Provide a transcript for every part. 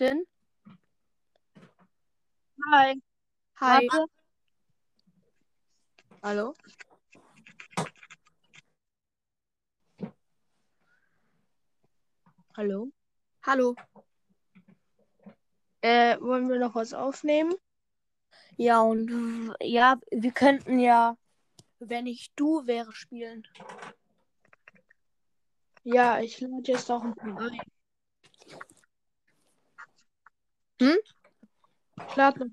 Denn? Hi. Hi. Hallo? Hallo? Hallo. Äh, wollen wir noch was aufnehmen? Ja, und ja, wir könnten ja, wenn ich du wäre, spielen. Ja, ich lade jetzt auch ein paar ein. Hm? Ich lade noch.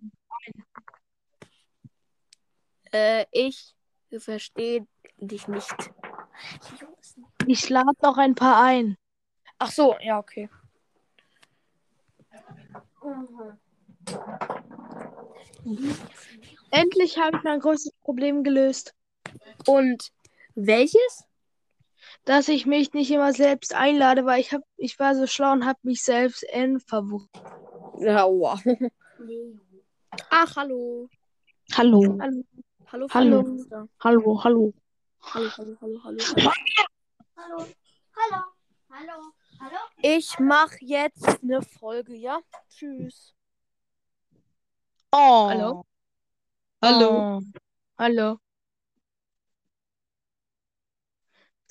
Äh, ich verstehe dich nicht. Ich lade noch ein paar ein. Ach so, ja, okay. Endlich habe ich mein größtes Problem gelöst. Und welches? Dass ich mich nicht immer selbst einlade, weil ich hab, ich war so schlau und habe mich selbst N verwucht. Ja, wow. Ach, hallo. Hallo. Hallo. Hallo. Hallo. Hallo, hallo. Hallo, hallo, hallo, hallo. hallo. Hallo, hallo, hallo, hallo. Ich mache jetzt eine Folge, ja? Tschüss. Oh. Hallo? Hallo. Oh. Hallo.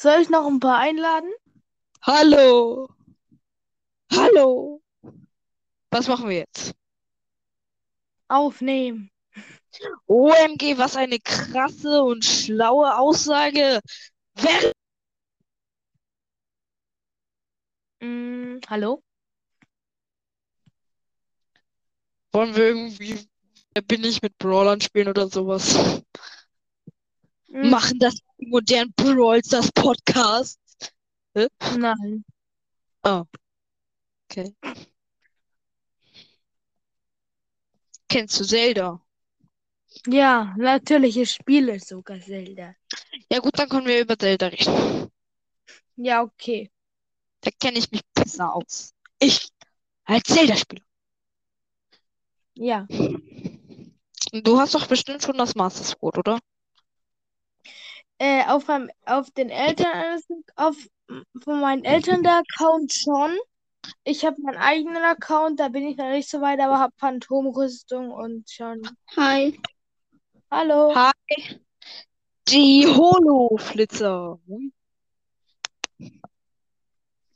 Soll ich noch ein paar einladen? Hallo. Hallo. Was machen wir jetzt? Aufnehmen. OMG, was eine krasse und schlaue Aussage. Wer Mm, hallo? wollen wir irgendwie Wer bin ich mit Brawlern spielen oder sowas? Mm, Machen das modernen Brawls das Podcast? Nein. Okay. Kennst du Zelda? Ja, natürlich, ich spiele sogar Zelda. Ja gut, dann können wir über Zelda reden. Ja, okay. Da kenne ich mich besser aus. Ich als Zelda-Spieler. Ja. Du hast doch bestimmt schon das Master Sword, oder? Äh, auf meinem, auf den Eltern, auf, von meinen Eltern der Account schon. Ich habe meinen eigenen Account, da bin ich noch nicht so weit, aber habe Phantomrüstung und schon. Hi. Hallo. Hi. Die Holo-Flitzer.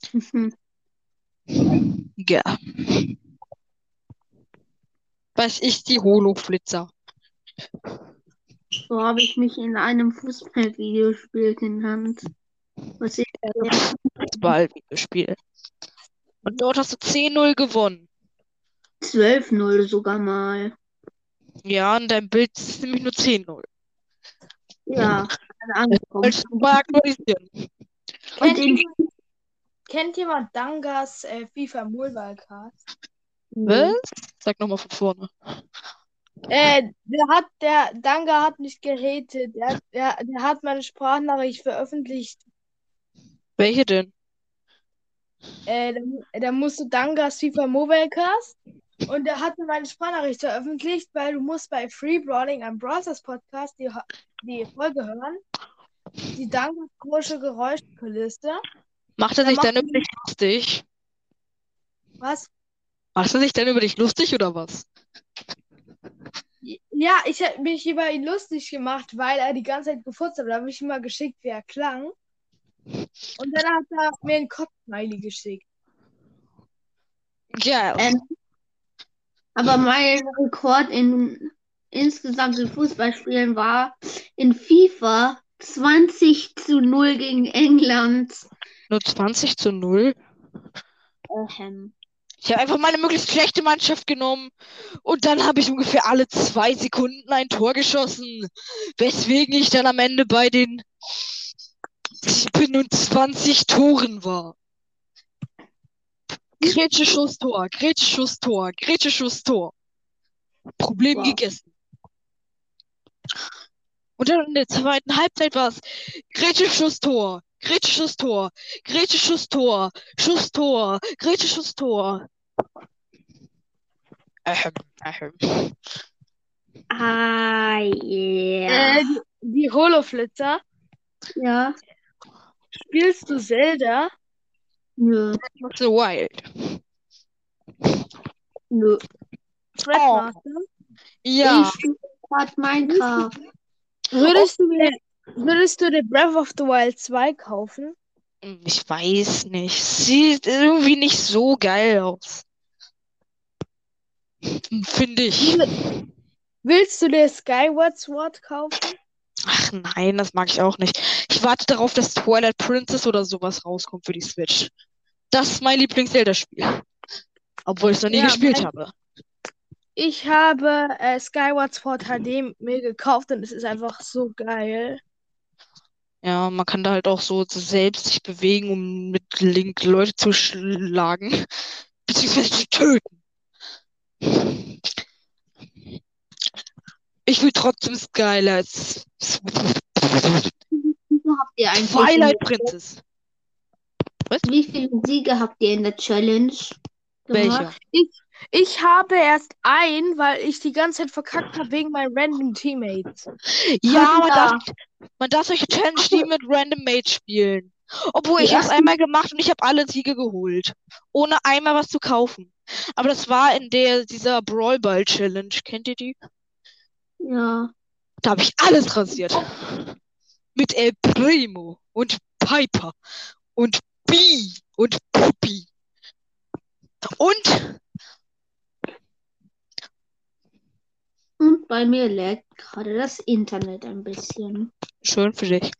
Ja. Weiß ich, die Holo-Flitzer. So habe ich mich in einem Fußball-Videospiel genannt. Was ich Fußball-Videospiel. Und dort hast du 10-0 gewonnen. 12-0 sogar mal. Ja, und dein Bild ist nämlich nur 10-0. Ja. Wolltest du mal aktualisieren? Und Kennt jemand, kennt jemand Dangas äh, FIFA Mobile Cast? Was? Sag nochmal von vorne. Äh, der hat, der Danga hat nicht gehatet. Der, der, der hat meine Sprachnachricht veröffentlicht. Welche denn? Äh, da, da musst du Dangas FIFA Mobile Cast. Und der hatte meine Sprachnachricht veröffentlicht, weil du musst bei Free Brawling am Browsers Podcast die, die Folge hören. Die Dangas komische Geräuschkulisse. Macht er sich dann über dich lustig? Was? Macht er sich dann über dich lustig oder was? Ja, ich habe mich über ihn lustig gemacht, weil er die ganze Zeit gefurzt hat. Da habe ich ihm mal geschickt, wie er klang. Und dann hat er mir ein Kopfsmiley geschickt. Ja, Ähm, aber mein Rekord in insgesamt in Fußballspielen war in FIFA 20 zu 0 gegen England. nur 20 zu 0. Ähm, Ich habe einfach meine möglichst schlechte Mannschaft genommen und dann habe ich ungefähr alle zwei Sekunden ein Tor geschossen, weswegen ich dann am Ende bei den 27 Toren war. Grätsche Schuss Tor, Grätsche Schuss Tor, Grätsche Schuss Tor. Problem Wow. gegessen. Und dann in der zweiten Halbzeit war es Grätsche Schuss Tor, Grätsche Schuss Tor, Grätsche Schuss Tor, Schuss Tor, Grätsche Schuss Tor. Ahem, ahem. Ah, yeah. Äh, die, die Holoflitzer. ja. Spielst du Zelda? Nö. So wild. Nö. Fredmaster? Ja. Ich spiele gerade Minecraft. Würdest du dir, würdest du dir Breath of the Wild 2 kaufen? Ich weiß nicht. Sieht irgendwie nicht so geil aus. Finde ich. Willst du dir Skyward Sword kaufen? Ach nein, das mag ich auch nicht. Ich warte darauf, dass Twilight Princess oder sowas rauskommt für die Switch. Das ist mein Lieblings-Zelda-Spiel. Obwohl ich es noch nie Ja, gespielt mein- habe. Ich habe äh, Skyward Sword HD mir gekauft und es ist einfach so geil. Ja, man kann da halt auch so selbst sich bewegen, um mit Link Leute zu schlagen. Beziehungsweise zu töten. Ich will trotzdem Skylights. Twilight in- Princess. Wie viele Siege habt ihr in der Challenge Welche? gemacht? Ich habe erst einen, weil ich die ganze Zeit verkackt habe wegen meinen random Teammates. Ja, man darf, man darf solche Challenge nie mit Random Mates spielen. Obwohl, ich habe es einmal gemacht und ich habe alle Siege geholt. Ohne einmal was zu kaufen. Aber das war in der, dieser Brawl Ball Challenge. Kennt ihr die? Ja. Da habe ich alles rasiert. Mit El Primo und Piper und Bee und Puppy. Und Und bei mir lag gerade das Internet ein bisschen. schön für dich.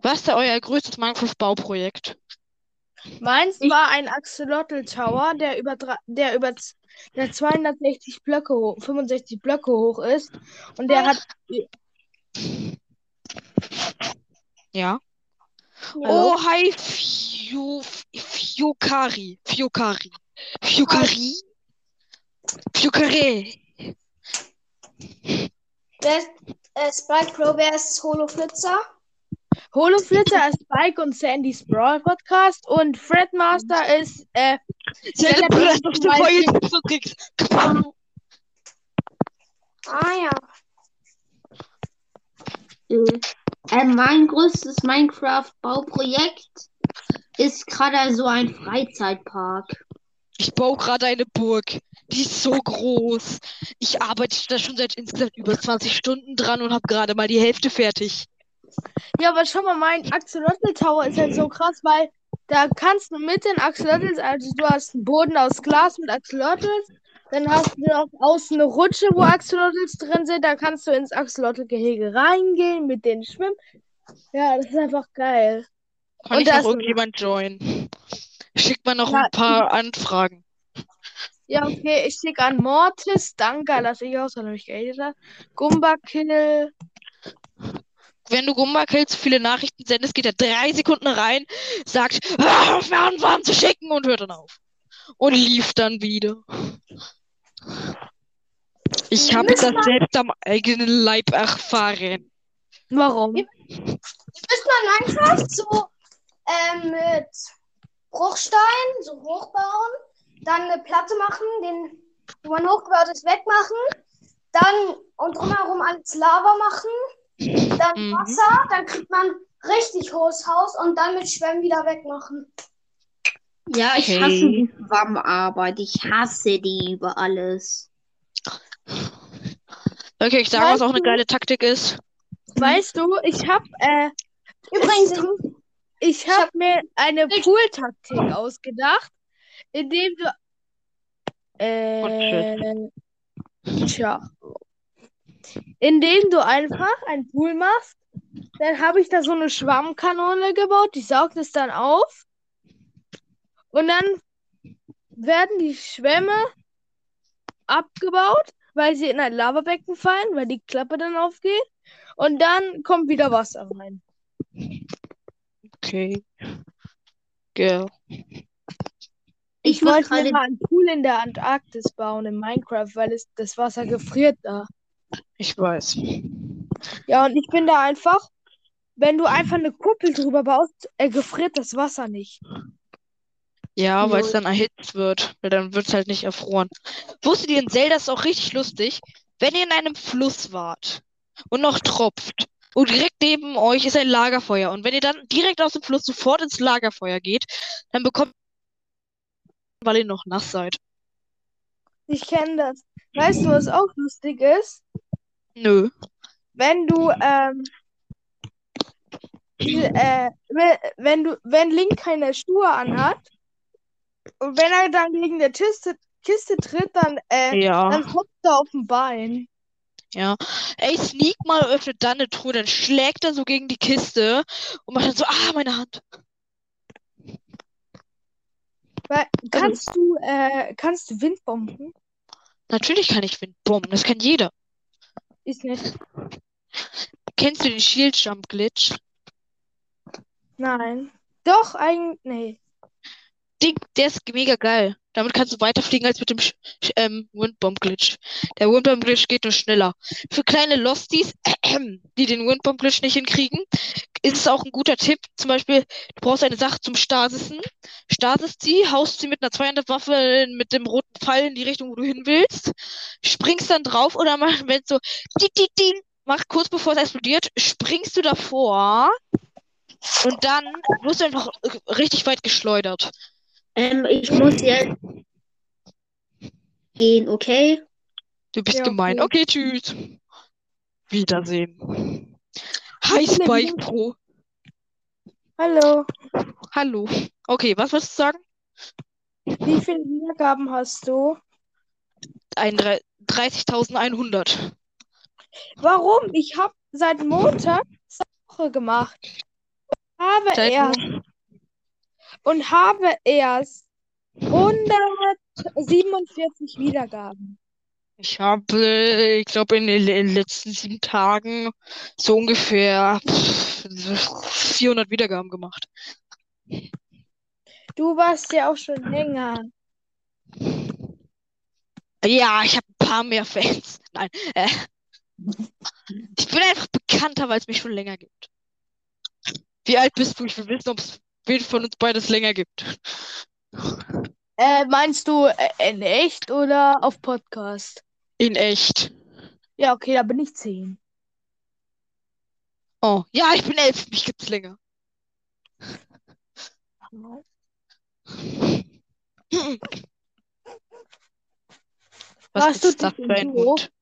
Was ist euer größtes Minecraft-Bauprojekt? Meins war ein Axolotl Tower, der über, der über der 260 Blöcke hoch, 65 Blöcke hoch ist. Und der hat. Ja. Hallo? Oh, hi, Fiu, Fiukari. Fiukari. Fiukari. Fiukari. Wer ist, äh, Spike Pro, wer ist Holo Flitzer? Holoflitzer ist Spike und Sandys Brawl Podcast und Fredmaster ist äh, Zelda Breath of the Wild so kriegst. Ah ja. Äh, mein größtes Minecraft-Bauprojekt ist gerade so ein Freizeitpark. Ich baue gerade eine Burg. Die ist so groß. Ich arbeite da schon seit insgesamt über 20 Stunden dran und habe gerade mal die Hälfte fertig. Ja, aber schau mal, mein Axolotl Tower ist halt so krass, weil da kannst du mit den Axolotls, also du hast einen Boden aus Glas mit Axolotls, dann hast du noch außen eine Rutsche, wo Axolotls drin sind, da kannst du ins Axolotl-Gehege reingehen, mit denen schwimmen. Ja, das ist einfach geil. Kann Und ich da noch irgendjemand joinen? Schickt mal noch Ja, ein paar Anfragen. Ja, okay, ich schicke an Mortis, danke, lass ich aus, weil er mich gehatet hat. Gumbakill, Wenn du Gumba-Kills viele Nachrichten sendest, geht er drei Sekunden rein, sagt, "Ah, auf mir Anfragen zu schicken und hört dann auf. Und lief dann wieder. Ich habe das selbst am eigenen Leib erfahren. warum? Ihr müsst mal Minecraft so ähm, mit Bruchstein so hochbauen, dann eine Platte machen, den, wo man hochgebaut ist, wegmachen, dann und drumherum alles Lava machen, dann Mhm. Wasser, dann kriegt man richtig hohes Haus und dann mit Schwämmen wieder wegmachen. Ja, ich Okay. hasse die Schwammarbeit. Ich hasse die über alles. Okay, ich sage, was auch eine geile Taktik ist. Weißt du, ich hab, äh, Übrigens, ich hab mir eine Pool-Taktik ausgedacht, indem du, äh, tja, indem du einfach einen Pool machst, dann habe ich da so eine Schwammkanone gebaut, die saugt es dann auf und dann werden die Schwämme abgebaut, weil sie in ein Lavabecken fallen, weil die Klappe dann aufgeht und dann kommt wieder Wasser rein. Okay. Girl. Ich, wollte mir gerade- mal einen Pool in der Antarktis bauen in Minecraft, weil es, das Wasser gefriert da. Ich weiß. Ja, und ich bin da einfach, wenn du einfach eine Kuppel drüber baust, äh, gefriert das Wasser nicht. Ja, weil es dann erhitzt wird. Weil dann wird es halt nicht erfroren. Wusstet ihr, in Zelda ist auch richtig lustig. wenn ihr in einem Fluss wart und noch tropft und direkt neben euch ist ein Lagerfeuer und wenn ihr dann direkt aus dem Fluss sofort ins Lagerfeuer geht, dann bekommt weil ihr noch nass seid. Ich kenne das. Weißt du, was auch lustig ist? Nö. Wenn du, ähm, äh, wenn, wenn du, wenn Link keine Schuhe anhat und wenn er dann gegen der Kiste, Kiste tritt, dann, äh, Ja. dann hoppt er auf dem Bein. Ja. Ey, Sneak mal öffnet dann eine Truhe, dann schlägt er so gegen die Kiste und macht dann so, ah, meine Hand. Weil, kannst du, äh, kannst du Windbomben? Natürlich kann ich Windbomben, das kann jeder. Ist nicht. Kennst du den Shield Jump Glitch? Nein. Doch, eigentlich, nee. Ding, der ist mega geil. Damit kannst du weiterfliegen als mit dem Sch ähm, Windbomb Glitch. Der Windbomb Glitch geht nur schneller. Für kleine Losties, die den Windbomb Glitch nicht hinkriegen, ist es auch ein guter Tipp. Zum Beispiel, du brauchst eine Sache zum Stasisen. Stasist sie, haust sie mit einer Zweihandwaffe mit dem roten Pfeil in die Richtung, wo du hin willst, springst dann drauf oder mach, wenn so, di, di, di, mach kurz bevor es explodiert, springst du davor und dann wirst du einfach äh, richtig weit geschleudert. Ähm, ich muss jetzt gehen, okay? Du bist Ja, gemein. okay. Okay, tschüss. Wiedersehen. Hi Spike Pro. Hallo. Hallo. Okay, was wolltest du sagen? Wie viele Wiedergaben hast du? Ein drei- 30.100. Warum? Ich habe seit Montag Woche gemacht. Habe Seit erst und habe erst 147 Wiedergaben. Ich habe, ich glaube, in den in den letzten sieben Tagen so ungefähr pff, 400 Wiedergaben gemacht. Du warst ja auch schon länger. Ja, ich habe ein paar mehr Fans. Nein, äh, ich bin einfach bekannter, weil es mich schon länger gibt. Wie alt bist du? Ich will wissen, ob es wen von uns beides länger gibt. Äh, meinst du äh, in echt oder auf Podcast? In echt. Ja, okay, da bin ich 10. Oh, ja, ich bin elf. Mich gibt's länger. Was Hörst du ist das dick für ein hoch? Hund?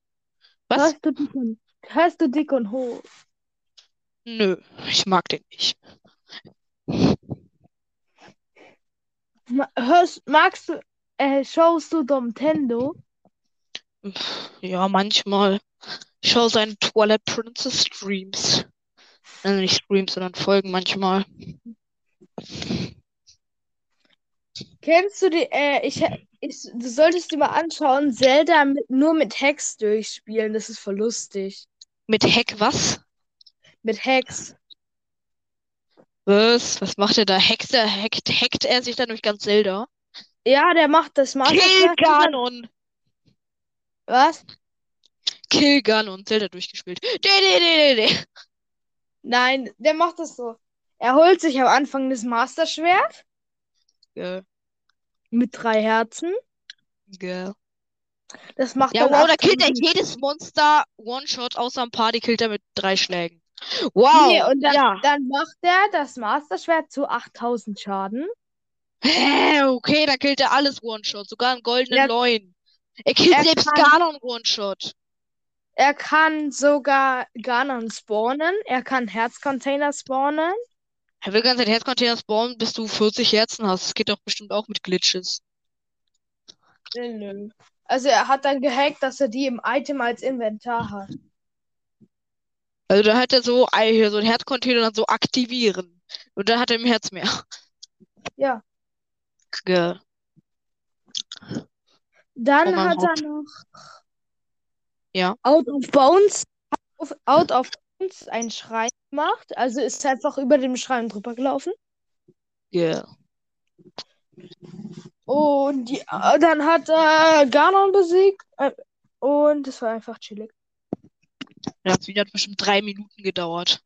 Was? Hörst du dick und, hörst du dick und hoch? Nö, ich mag den nicht. Hörst, magst du, äh, schaust du Nintendo? Ja, manchmal. Ich schaue seine Twilight Princess Streams. Also nicht Streams, sondern Folgen manchmal. Kennst du die, äh, ich, ich, du solltest dir mal anschauen, Zelda mit, nur mit Hacks durchspielen, das ist voll lustig. Mit Hack was? Mit Hacks. Was? Was macht er da? Hackt er, hackt, hackt er sich dann durch ganz Zelda? Ja, der macht das Master Kill Ganon! Was? Kill Ganon, Zelda durchgespielt. De, de, de, de, de. Nein, der macht das so. Er holt sich am Anfang das Master Schwert Geil, mit drei Herzen. geil. Das macht Ja, wow, da killt er 8000 jedes Monster One-Shot außer ein paar, die killt er mit drei Schlägen. Wow, Nee, und dann, ja. dann macht er das Master Schwert zu 8000 Schaden. Hä, okay, da killt er alles One-Shot, sogar einen goldenen Ja. Loin. Er killt Er selbst kann- Ganon One-Shot. Er kann sogar Ganon spawnen. Er kann Herzcontainer spawnen. Er will ganz Herzcontainer spawnen, bis du 40 Herzen hast. Das geht doch bestimmt auch mit Glitches. Nö. Also er hat dann gehackt, dass er die im Item als Inventar hat. Also da hat er so, hier so ein Herzcontainer dann so aktivieren. Und dann hat er im Herz mehr. Ja. Geil. Dann hat er Gott. noch Ja. Out of Bounds, Out of Bounds einen Schrein gemacht. Also ist einfach über dem Schrein drüber gelaufen. Geil. Und die, dann hat er Ganon besiegt. Äh, und es war einfach chillig. Das Video hat bestimmt drei Minuten gedauert.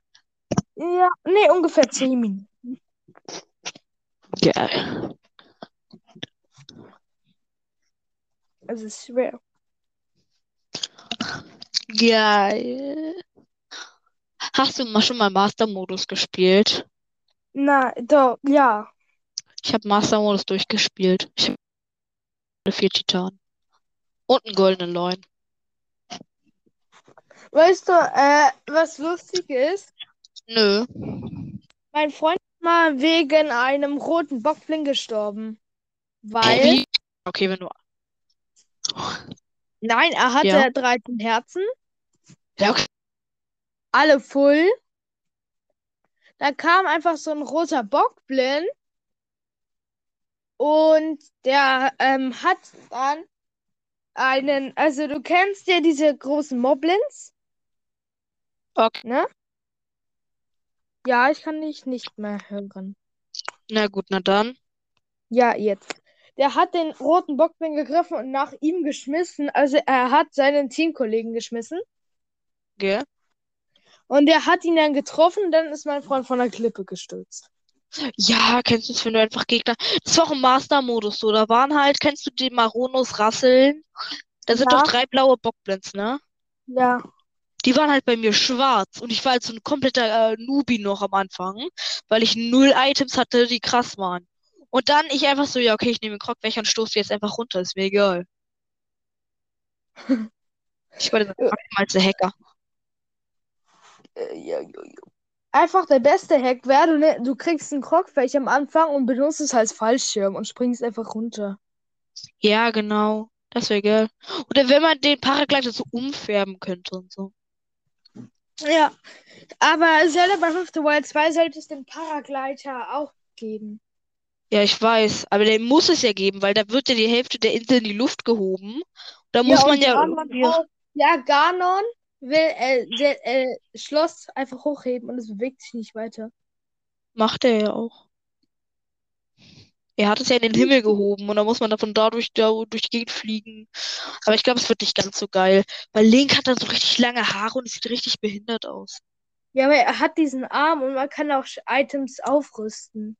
Ja, nee, ungefähr 10 Minuten. Geil. Also es ist schwer. Geil. Hast du mal schon mal Master-Modus gespielt? Na, doch, ja. Ich habe Master-Modus durchgespielt. Ich habe vier Titanen. Und einen goldenen Loin. Weißt du, äh, was lustig ist? Nö. Mein Freund ist mal wegen einem roten Bockbling gestorben. Weil? Okay, wenn du. nein, er hatte Ja. 13 Herzen, Ja, okay. alle full. Da kam einfach so ein roter Bockblin und der ähm, hat dann einen, also du kennst ja diese großen Moblins, okay. ne? Ja, ich kann dich nicht mehr hören. Na gut, na dann. Ja, jetzt. Der hat den roten Bockblin gegriffen und nach ihm geschmissen. Also er hat seinen Teamkollegen geschmissen. Gell? Und der hat ihn dann getroffen dann ist mein Freund von der Klippe gestürzt. Ja, kennst du es, wenn du einfach Gegner. Das war auch im Master-Modus so. Da waren halt, kennst du die Maronos Rasseln? Da sind Ja. doch drei blaue Bockblins, ne? Ja. Die waren halt bei mir schwarz und ich war halt so ein kompletter äh, Newbie noch am Anfang, weil ich null Items hatte, die krass waren. Und dann ich einfach so, ja, okay, ich nehme den Krog weg und stoße die jetzt einfach runter, ist mir egal. Ich war der maximalste Hacker. Äh, ja, ja, ja. Einfach der beste Hack wäre, du, ne, du kriegst einen Krogfech am Anfang und benutzt es als Fallschirm und springst einfach runter. Ja, genau. Das wäre geil. Oder wenn man den Paraglider so umfärben könnte und so. Ja. Aber Zelda Breath of the Wild 2 sollte es den Paragleiter auch geben. Ja, ich weiß, aber der muss es ja geben, weil da wird ja die Hälfte der Insel in die Luft gehoben. Da muss man und ja irgendwie. auch. Ja, Ganon will äh, der, äh, Schloss einfach hochheben und es bewegt sich nicht weiter. Macht er ja auch. Er hat es ja in den Himmel gehoben und dann muss man davon dadurch da durch die Gegend fliegen. Aber ich glaube, es wird nicht ganz so geil, weil Link hat dann so richtig lange Haare und es sieht richtig behindert aus. Ja, aber er hat diesen Arm und man kann auch Items aufrüsten.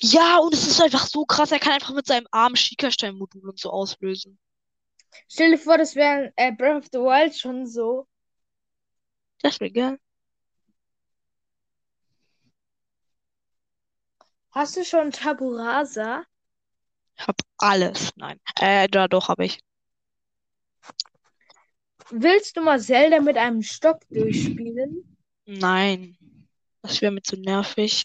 Ja, und es ist einfach so krass, er kann einfach mit seinem Arm Schickerstein-Modul und so auslösen. Stell dir vor, das wäre äh, Breath of the Wild schon so. Das wäre geil. Hast du schon Taburasa? Ich hab alles. Nein. Äh, da doch habe ich. Willst du mal Zelda mit einem Stock durchspielen? Nein. Das wäre mir zu nervig.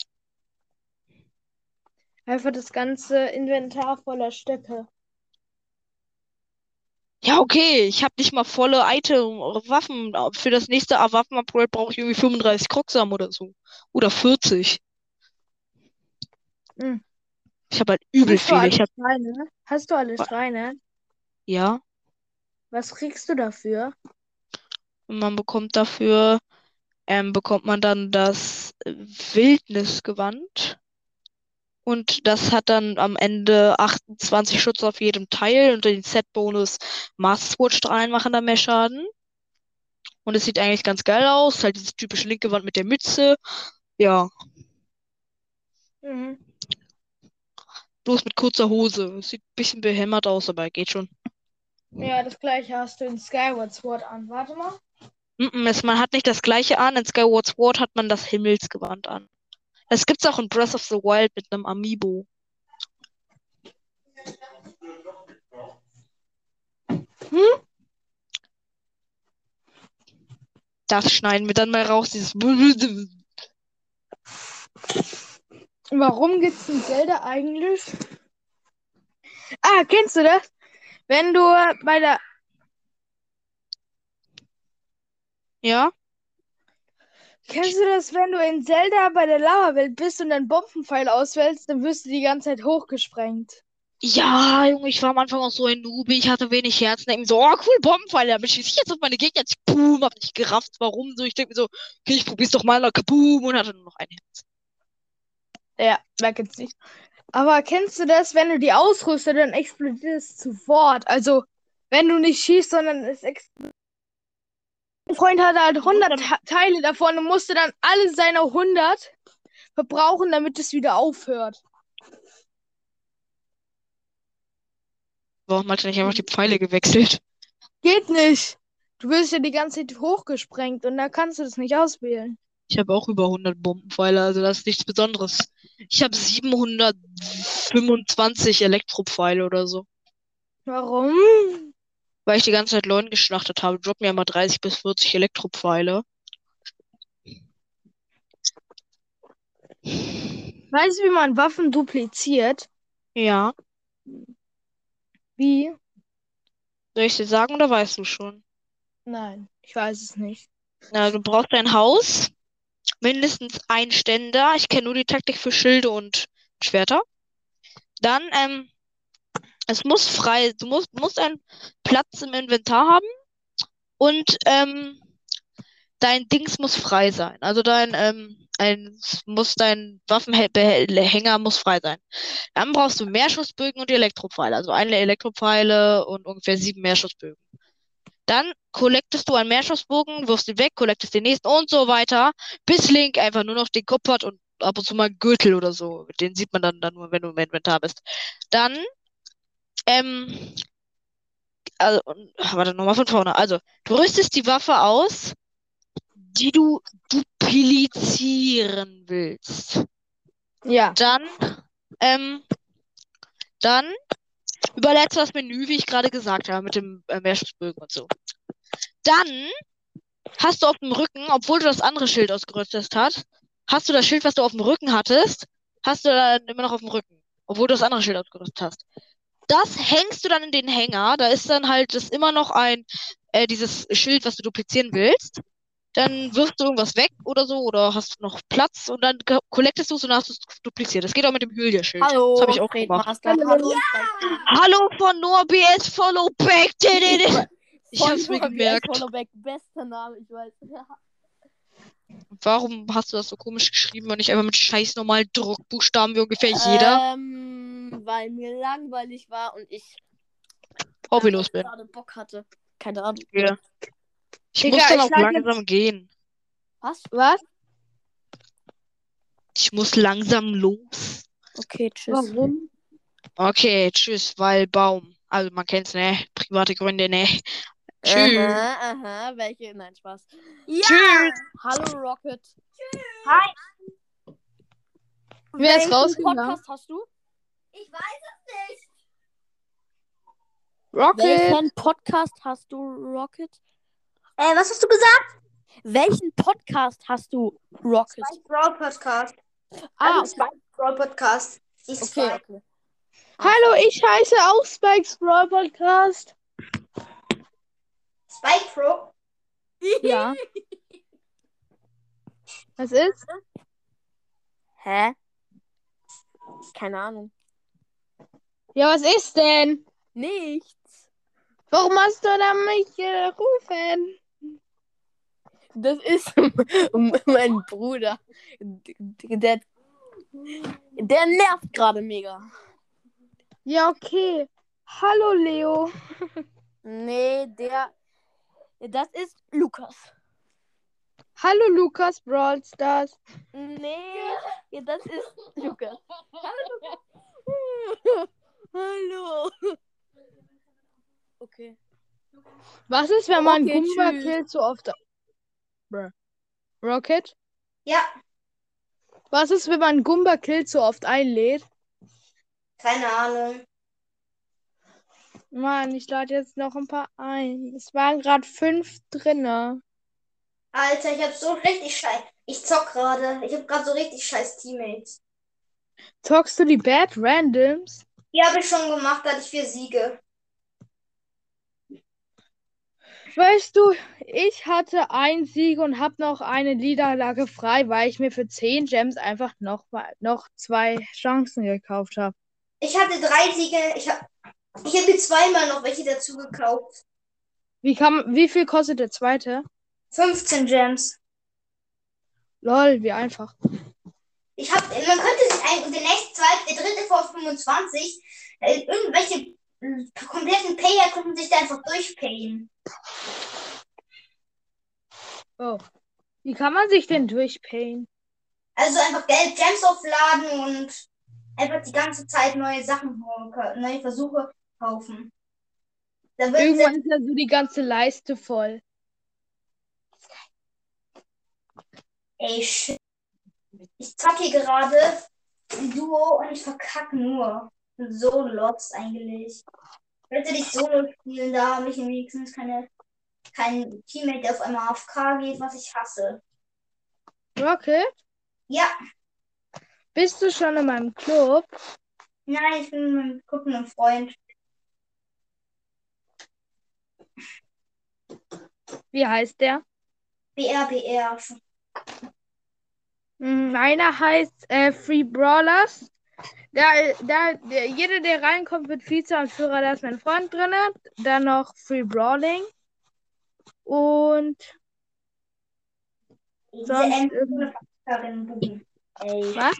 Einfach das ganze Inventar voller Stöcke. Ja, okay, ich habe nicht mal volle Item Waffen. Für das nächste Waffen-Upgrade brauche ich irgendwie 35 Krocksam oder so. Oder 40. Hm. Ich habe halt übel Hast viele. Ich habe, Schreine? Hast du alle Schreine? ja, Was kriegst du dafür? und man bekommt dafür, ähm, bekommt man dann das Wildnisgewand. Und das hat dann am Ende 28 Schutz auf jedem Teil und den Set-Bonus Master Sword Strahlen machen da mehr Schaden. Und es sieht eigentlich ganz geil aus. Halt dieses typische linke Wand mit der Mütze. Ja, Mhm. Bloß mit kurzer Hose. Es sieht ein bisschen behämmert aus, aber geht schon. Ja, das gleiche hast du in Skyward Sword an. Warte mal. Mm-mm, es, man hat nicht das gleiche an. In Skyward Sword hat man das Himmelsgewand an. Das gibt's auch in Breath of the Wild mit einem Amiibo. Hm? Das schneiden wir dann mal raus, dieses. Warum gibt's in Zelda eigentlich? Ah, kennst du das? Wenn du bei der. Ja? Kennst du das, wenn du in Zelda bei der Lava-Welt bist und einen Bombenpfeil auswählst, dann wirst du die ganze Zeit hochgesprengt. Ja, Junge, ich war am Anfang auch so ein Noob, ich hatte wenig Herzen, denke so, oh cool, Bombenpfeile, damit schieße ich jetzt auf meine Gegner, boom, hab nicht gerafft, warum so, ich denke mir so, okay, ich probier's doch mal, kaboom, und hatte nur noch ein Herz. Ja, wer kennt's nicht. Aber kennst du das, wenn du die ausrüstest, dann explodiert es sofort. Also, wenn du nicht schießt, sondern es explodiert. Mein Freund hatte halt 100 Te- Teile davon und musste dann alle seine 100 verbrauchen, damit es wieder aufhört. Warum hat er nicht einfach die Pfeile gewechselt? Geht nicht. Du wirst ja die ganze Zeit hochgesprengt und da kannst du das nicht auswählen. Ich habe auch über 100 Bombenpfeile, also das ist nichts Besonderes. Ich habe 725 Elektropfeile oder so. Warum? Weil ich die ganze Zeit Leuten geschlachtet habe. Drop mir immer 30 bis 40 Elektropfeile. Weißt du, wie man Waffen dupliziert? Ja. Wie? Soll ich dir sagen oder weißt du schon? Nein, ich weiß es nicht. Na, du brauchst ein Haus, mindestens ein Ständer. Ich kenne nur die Taktik für Schilde und Schwerter. Dann, ähm, es muss frei, du musst, musst einen Platz im Inventar haben und ähm, dein Dings muss frei sein. Also dein, ähm, ein, muss dein Waffenhänger muss frei sein. Dann brauchst du Mehrschussbögen und Elektropfeile. Also eine Elektropfeile und ungefähr sieben Mehrschussbögen. Dann collectest du einen Mehrschussbogen, wirfst ihn weg, collectest den nächsten und so weiter, bis Link einfach nur noch den Kopf hat und ab und zu mal Gürtel oder so. Den sieht man dann, dann nur, wenn du im Inventar bist. Dann, ähm, also, warte, nochmal von vorne. Also, du rüstest die Waffe aus, die du duplizieren willst. Ja. Dann, ähm, dann überlädst du das Menü, wie ich gerade gesagt habe, mit dem äh, Mehrschussbögen und so. Dann hast du auf dem Rücken, obwohl du das andere Schild ausgerüstet hast, hast du das Schild, was du auf dem Rücken hattest, hast du dann immer noch auf dem Rücken, obwohl du das andere Schild ausgerüstet hast. Das hängst du dann in den Hänger, da ist dann halt das immer noch ein, äh, dieses Schild, was du duplizieren willst. Dann wirfst du irgendwas weg oder so, oder hast noch Platz und dann co- collectest du es und dann hast du es dupliziert. Das geht auch mit dem Hylia-Schild. Hallo, Das habe ich auch Fred gemacht. Master. Hallo, Hallo von NoBS Follow Back. Ich hab's mir gemerkt. Hollowback, bester Name, ich weiß. Warum hast du das so komisch geschrieben und nicht einfach mit scheiß normalen Druckbuchstaben wie ungefähr jeder Ähm, weil mir langweilig war und ich hobbylos bin? gerade Bock hatte. Keine Ahnung. Ja. Ich Digga, muss dann auch langsam gehen. Was? Was? Ich muss langsam los. Okay, tschüss. Warum? Okay, tschüss, weil Baum. Also man kennt's, ne? Private Gründe, ne? Tschüss. Aha, aha, welche? Nein, Spaß. Ja! Tschüss. Hallo, Rocket. Hi. Wer ist Welchen rausgegangen? Podcast hast du? Ich weiß es nicht. Rocket. Welchen Podcast hast du, Rocket? Äh, was hast du gesagt? Welchen Podcast hast du, Rocket? Spike Brawl Podcast. Ah, Also Spike Brawl Podcast. Ich okay, Spike. okay. Hallo, ich heiße auch Spikes Brawl Podcast. Spike Pro. Ja. Was ist? Hä? Keine Ahnung. Ja, was ist denn? Nichts. Warum hast du da mich gerufen? Das ist mein Bruder. Der, der nervt gerade mega. Ja, okay. Hallo, Leo. Nee, der. Das ist Lukas. Hallo, Lukas Brawl Stars. Nee, das ist Lukas. Hallo, Lukas. Hallo. Okay. Was ist, wenn man Okay, tschüss. killt so oft? Bruh. Rocket? Ja, Was ist, wenn man Gumba killt so oft einlädt? keine Ahnung. Mann, ich lade jetzt noch ein paar ein. Es waren gerade fünf drinne. Alter, ich hab so richtig scheiß. Ich zock gerade. Ich hab gerade so richtig scheiß Teammates. Zockst du die Bad Randoms? Die habe ich schon gemacht, da hatte ich vier Siege. Weißt du, ich hatte einen Sieg und habe noch eine Niederlage frei, weil ich mir für 10 Gems einfach noch, mal, noch zwei Chancen gekauft habe. Ich hatte drei Siege. Ich hab, ich hab mir zweimal noch welche dazu gekauft. Wie, kann, wie viel kostet der zweite? 15 Gems. Lol, wie einfach. Ich hab, man könnte sich ein, der nächste zweite, der dritte vor 25, äh, irgendwelche kompletten Payer konnten sich da einfach durchpayen. Oh. Wie kann man sich denn durchpayen? Also einfach Geld Gems aufladen und einfach die ganze Zeit neue Sachen neue Versuche kaufen. Irgendwann ist ja so die ganze Leiste voll. Ey, shit. Ich zocke hier gerade ein Duo und ich verkacke nur. Bin so lost eigentlich. Hätte ich Solo spielen, da habe ich wenigstens keine, kein Teammate, der auf einmal AFK geht, was ich hasse. Rocket, Ja, bist du schon in meinem Club? nein, ich bin mit einem gucken einem Freund. Wie heißt der? BR, BR. Mm, Meiner heißt äh, Free Brawlers. Da, da, der, jeder, der reinkommt, wird Vizeanführer. Da ist mein Freund drin. Dann noch Free Brawling. Und Diese Sonst. Ey, Was?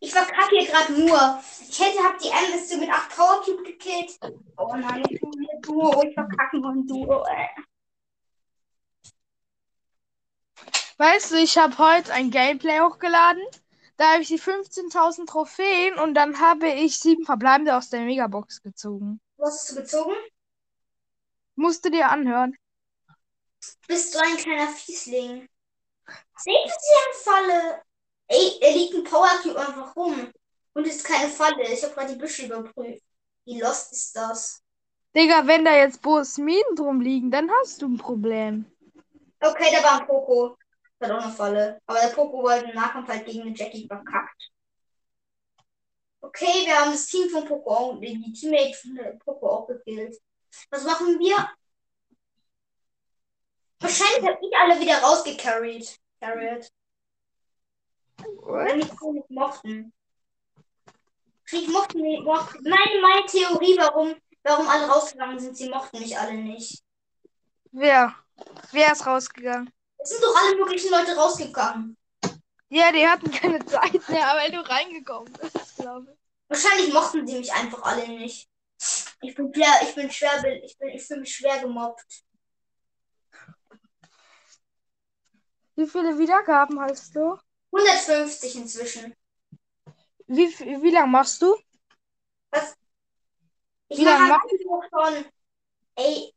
Ich verkacke hier gerade nur. Ich hätte hab die M-Liste mit 8 Power Cube gekillt. Oh nein, ich bin wieder Duo. Ich verkacke nur ein Duo. Ey. weißt du, ich habe heute ein Gameplay hochgeladen. Da habe ich die 15.000 Trophäen und dann habe ich sieben Verbleibende aus der Megabox gezogen. Was hast du gezogen? Musst du dir anhören. Bist du ein kleiner Fiesling? Seht ihr die Falle? Ey, er liegt ein Power Cube einfach rum. Und ist keine Falle. Ich habe gerade die Büsche überprüft. Wie lost ist das? Digga, wenn da jetzt Minen drum liegen, dann hast du ein Problem. Okay, da war ein Poco. Hat auch eine Falle. Aber der Poco wollte im Nahkampf halt gegen eine Jackie verkackt. Okay, wir haben das Team von Poco die Teammates von Poco auch gekillt. Was machen wir? Wahrscheinlich habe ich alle wieder rausgecarried. Carried. Weil mich nicht mochten. Ich mochte mochte, meine, meine Theorie, warum, warum alle rausgegangen sind, sie mochten mich alle nicht. Wer? Wer ist rausgegangen? Es sind doch alle möglichen Leute rausgegangen. Ja, die hatten keine Zeit mehr, weil du reingekommen bist, glaube ich. Wahrscheinlich mochten sie mich einfach alle nicht. Ich bin schwer, ich bin schwer, ich bin, ich fühle mich schwer gemobbt. Wie viele Wiedergaben hast du? 150 inzwischen. Wie, wie lange machst du? Ich Wie lange mache halt auch schon. Ey,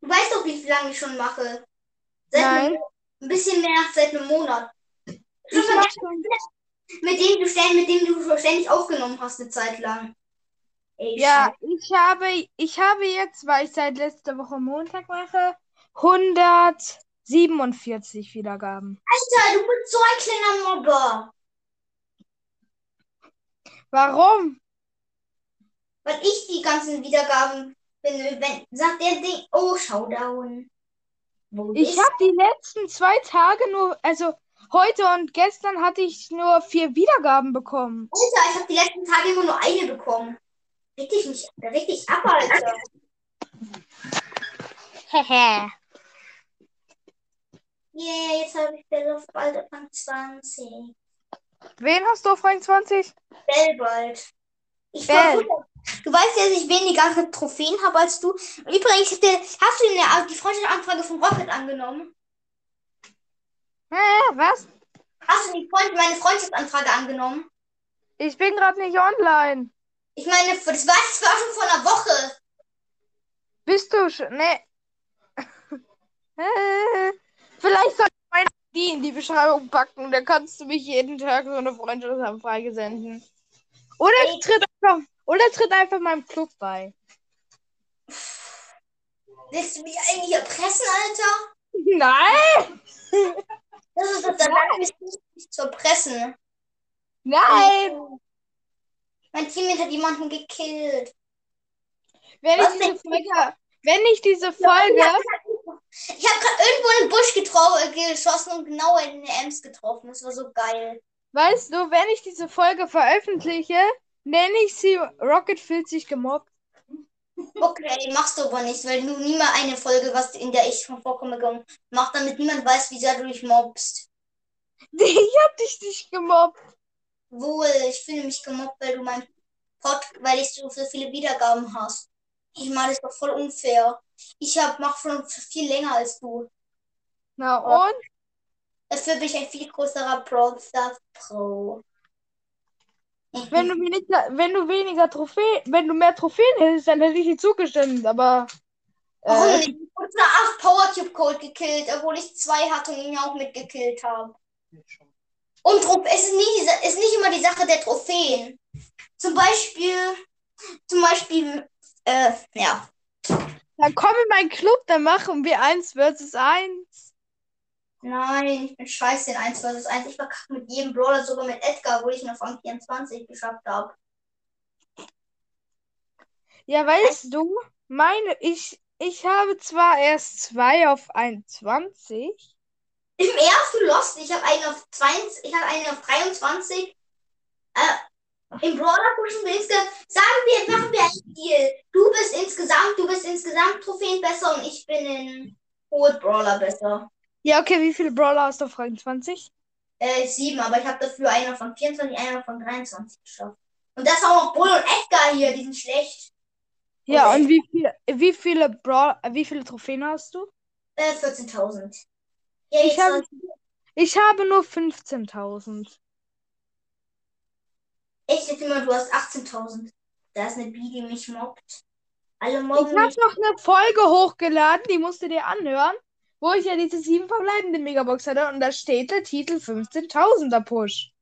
du weißt doch, wie lange ich schon mache. Seit Nein. einem, ein bisschen mehr seit einem Monat. Ich mit dem du ständig, mit dem du ständig aufgenommen hast eine Zeit lang. Ey, Ja, ich habe, ich habe jetzt, weil ich seit letzter Woche Montag mache, 147 Wiedergaben. Alter, du bist so ein kleiner Mobber. Warum? Weil ich die ganzen Wiedergaben bin, wenn, sagt der Ding, oh, Showdown. Ich habe die letzten zwei Tage nur, also heute und gestern hatte ich nur vier Wiedergaben bekommen. Alter, ich habe die letzten Tage immer nur eine bekommen. Richtig mich, richtig ab, Alter. Hehe. Yeah, jetzt habe ich Bell auf bald auf Rang 20. Wen hast du auf Rang 20? Bell bald. Ich versuche. Du weißt ja, dass ich weniger Trophäen habe als du. Übrigens, hast du eine, die Freundschaftsanfrage von Rocket angenommen? Hä, was? Hast du die Freund, meine Freundschaftsanfrage angenommen? Ich bin gerade nicht online. Ich meine, das war, das war schon vor einer Woche. Bist du schon? Ne. Äh, Vielleicht soll ich meine die in die Beschreibung packen. Da kannst du mich jeden Tag so eine Freundschaftsanfrage senden. Oder Ey. tritt einfach, oder tritt einfach meinem Club bei. Willst du mich eigentlich erpressen, Alter? Nein! Das ist das Verlangen, mich nicht zu erpressen. Nein! Mein Teammate hat jemanden gekillt. Wenn ich diese? Folge, wenn ich diese Folge, Ich habe gerade irgendwo in den Busch getro- geschossen und genau in den Ems getroffen. Das war so geil. Weißt du, wenn ich diese Folge veröffentliche, nenne ich sie Rocket fühlt sich gemobbt. Okay, machst du aber nicht, weil du nie mal eine Folge, was in der ich schon vorkomme, mach, damit niemand weiß, wie sehr du dich mobbst. Ich hab dich nicht gemobbt. Wohl, ich fühle mich gemobbt, weil du mein Pod, weil ich so viele Wiedergaben hast. Ich meine, das ist doch voll unfair. Ich hab, mach schon viel länger als du. Na und? Dafür bin ich ein viel größerer Brawl Stars Pro. Wenn du weniger, wenn du weniger Trophäen, wenn du mehr Trophäen hättest, dann hätte ich dir zugestimmt, aber Äh, nicht? Ich wurde von 8 Power Cube Cold gekillt, obwohl ich zwei hatte und ihn auch mitgekillt habe. Und es ist nicht, ist nicht immer die Sache der Trophäen. Zum Beispiel, zum Beispiel, äh, ja. dann komm in meinen Club, dann machen wir 1 versus 1. Nein, ich bin scheiße in 1 vs 1. Ich verkacke mit jedem Brawler, sogar mit Edgar, wo ich noch Rang 24 geschafft habe. Ja, weißt du, meine, ich, ich habe zwar erst 2 auf 21. Im ersten Lost, ich habe einen auf 20, ich habe einen auf 23. Äh, Im Brawler pushen wir insgesamt, sagen wir, machen wir ein Deal. Du bist insgesamt, du bist insgesamt Trophäen besser und ich bin in Hohe Brawler besser. Ja, okay, wie viele Brawler hast du auf Rang 20? Äh, sieben, aber ich habe dafür einen von 24, einen von 23 geschafft. Und das auch noch Bull und Edgar hier, die sind schlecht. Ja, und wie viele, wie viele Brawl, äh, wie viele Trophäen hast du? Äh, 14.000. Ja, Ich jetzt habe, ich habe nur 15.000. Ich dachte immer, du hast 18.000. Da ist eine Bi, die mich mobbt. Alle Ich mobben habe mich. noch eine Folge hochgeladen, die musst du dir anhören, wo ich ja diese sieben verbleibenden Megabox hatte und da steht der Titel 15.000er Push.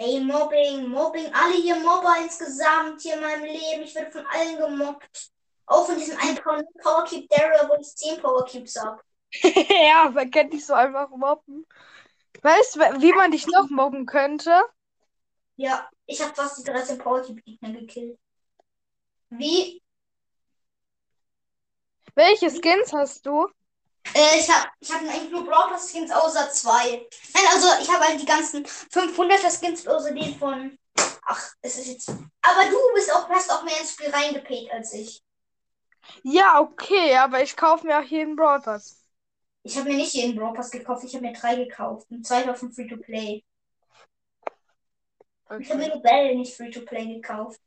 Ey, Mobbing, Mobbing, alle hier Mobber insgesamt hier in meinem Leben. Ich werde von allen gemobbt. Auch von diesem einen Power Power Cube Daryl, wo ich 10 Power Cubes habe. ja, man kann dich so einfach mobben. Weißt du, wie man dich noch mobben könnte? Ja, ich habe fast die 13 Power Cube Gegner gekillt. Wie? Welche Skins hast du? Äh, ich habe ich hab eigentlich nur Brawl Pass Skins außer zwei. Nein, also ich habe halt die ganzen 500er Skins außer den von. Ach, es ist jetzt. Aber du bist auch, hast auch mehr ins Spiel reingepayt als ich. Ja, okay, aber ich kaufe mir auch jeden Brawl Pass. Ich habe mir nicht jeden Brawl Pass gekauft, ich habe mir drei gekauft. Und zwei davon Free to Play. Ich habe mir nur Bell nicht Free to Play gekauft.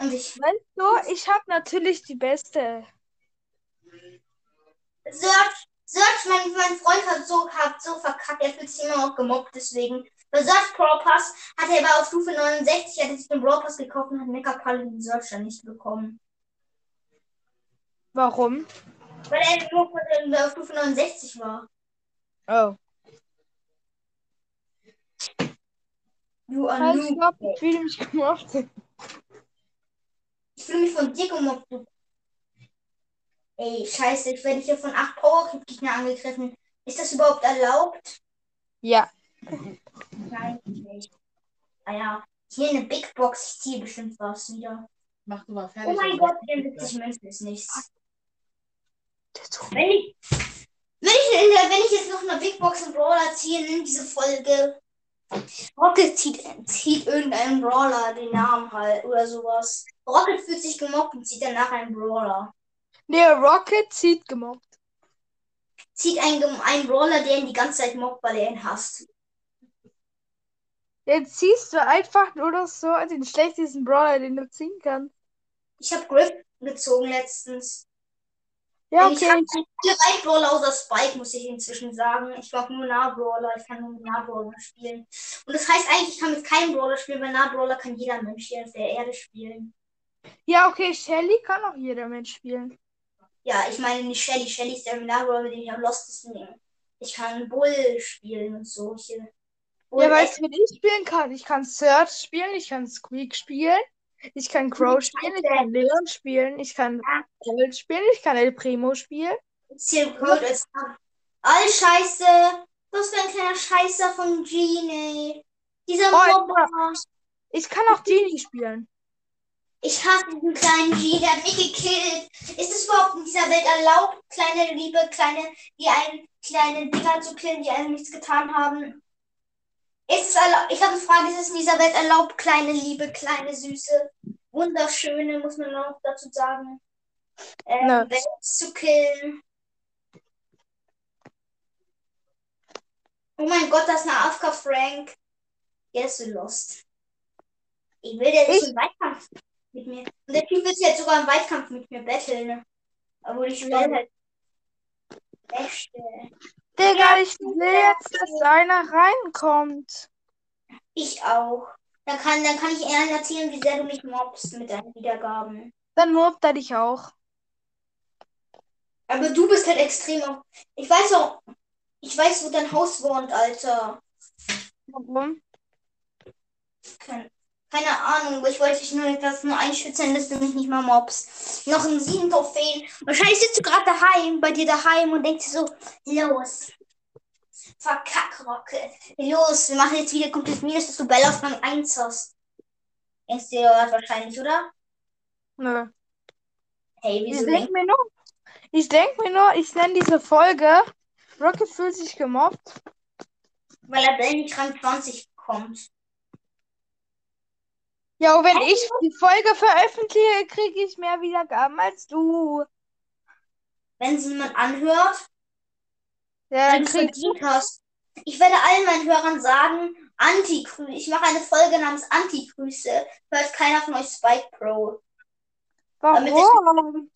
Und ich. Weißt du, ich habe natürlich die beste. Search, Search, mein, mein Freund hat so, hat so verkackt, er fühlt sich immer noch gemobbt, deswegen. Bei Search Brawl Pass hat er aber auf Stufe 69, hat er sich den Brawl Pass gekauft und hat Mecha Paladin Search dann nicht bekommen. Warum? Weil er nur auf Stufe 69 war. Oh. You are Also, ich glaube, ich fühle mich gemobbt. Ich fühle mich von dir gemobbt, du. Ey, scheiße, ich werde hier von 8 Power Gegner angegriffen. Ist das überhaupt erlaubt? Ja. Nein, nicht. Ah ja, hier eine Big Box, ich ziehe bestimmt was wieder. Mach du mal fertig. Oh mein Gott, weg. 74 Münzen ist nichts. Wenn ich, wenn ich, der, wenn ich jetzt noch eine Big Box und Brawler ziehe in diese Folge, Rocket zieht, zieht irgendeinen Brawler den Namen halt oder sowas. Rocket fühlt sich gemobbt und zieht danach einen Brawler. Der Rocket zieht gemobbt. Zieht einen, einen Brawler, der ihn die ganze Zeit mobbt, weil er ihn hasst. Jetzt ziehst du einfach nur noch so den schlechtesten Brawler, den du ziehen kannst. Ich habe Griff gezogen letztens. Ja, Ich habe okay. alle Brawler außer Spike, muss ich inzwischen sagen. Ich mag nur Nahbrawler, ich kann nur mit Nahbrawler spielen. Und das heißt eigentlich, ich kann mit keinem Brawler spielen, weil Nahbrawler kann jeder Mensch hier auf der Erde spielen. Ja, okay, Shelly kann auch jeder Mensch spielen. Ja, ich meine nicht Shelly. Shelly ist der Nahbrawler, mit dem ich am lostesten bin. Ich kann Bull spielen und so. Hier. Bull Ja, weißt du, wen ich spielen kann? Ich kann Search spielen, ich kann Squeak spielen, ich kann Crow spielen, ich kann Leon spielen, ich kann Colt spielen, ich kann El Primo spielen. Silk Road ist All Scheiße. Was für ein kleiner Scheißer von Genie. Dieser Oh, Mobber. Ich kann auch Genie spielen. Ich hasse diesen kleinen G, der hat mich gekillt. Ist es überhaupt in dieser Welt erlaubt, kleine liebe, kleine, die einen kleine Dinger zu killen, die einem nichts getan haben? Ist es erlaubt, ich habe eine Frage, ist es in dieser Welt erlaubt, kleine liebe, kleine süße, wunderschöne, muss man noch dazu sagen, ähm, Nö. Welt zu killen? Oh mein Gott, das ist eine AFK Frank. Der ist so lost. Ich will, ist Ich- im Weitkampf mit mir. Und der Typ will jetzt sogar im Weitkampf mit mir betteln. Ne? Obwohl ich will halt. Beste. Digga, ich will jetzt, dass einer reinkommt. Ich auch. Dann kann, dann kann ich eher erzählen, wie sehr du mich mobst mit deinen Wiedergaben. Dann mobbt er dich auch. Aber du bist halt extrem auf. Ich weiß auch. Ich weiß, wo dein Haus wohnt, Alter. Warum? Keine, keine Ahnung, ich wollte dich nur etwas nur einschützen, dass du mich nicht mal mobst. Noch ein sieben Trophäen. Wahrscheinlich sitzt du gerade daheim, bei dir daheim und denkst dir so, los. Verkack, Rocke. Los, wir machen jetzt wieder komplett Minus, dass du Bell auf Rang 1 hast. Denkst du dir wahrscheinlich, oder? Nö. Hey, Ich wieso denke denkst mir nur, ich denke mir nur, ich nenne diese Folge Rocket fühlt sich gemobbt. Weil er Bell nicht Rang 20 bekommt. Ja, und wenn ich die Folge veröffentliche, kriege ich mehr Wiedergaben als du. Wenn sie niemand anhört, Ja, dann du krieg verdient hast. Ich werde allen meinen Hörern sagen, Antigrüße. Ich mache eine Folge namens Antigrüße. Hört keiner von euch Spike Pro. damit Warum?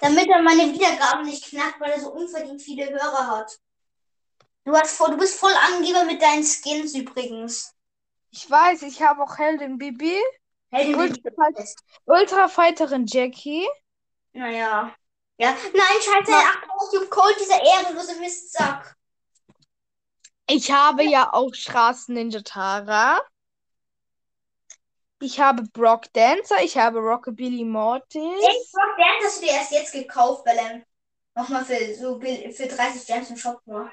Damit er meine Wiedergaben nicht knackt, weil er so unverdient viele Hörer hat. Du, hast du bist voll Angeber mit deinen Skins übrigens. Ich weiß, ich habe auch Heldin Bibi, Ultra, will ich- Ultrafighterin Jackie. Naja. Ja. Nein, scheiße, ach, YouTube Cold, dieser ehrenlose Mistsack. Ich habe ja auch Straßen Ninja Tara. Ich habe Brock Dancer, ich habe Rockabilly Mortis. Ich Brock Dance hast du dir erst jetzt gekauft, weil er nochmal für so für 30 Gems im Shop war.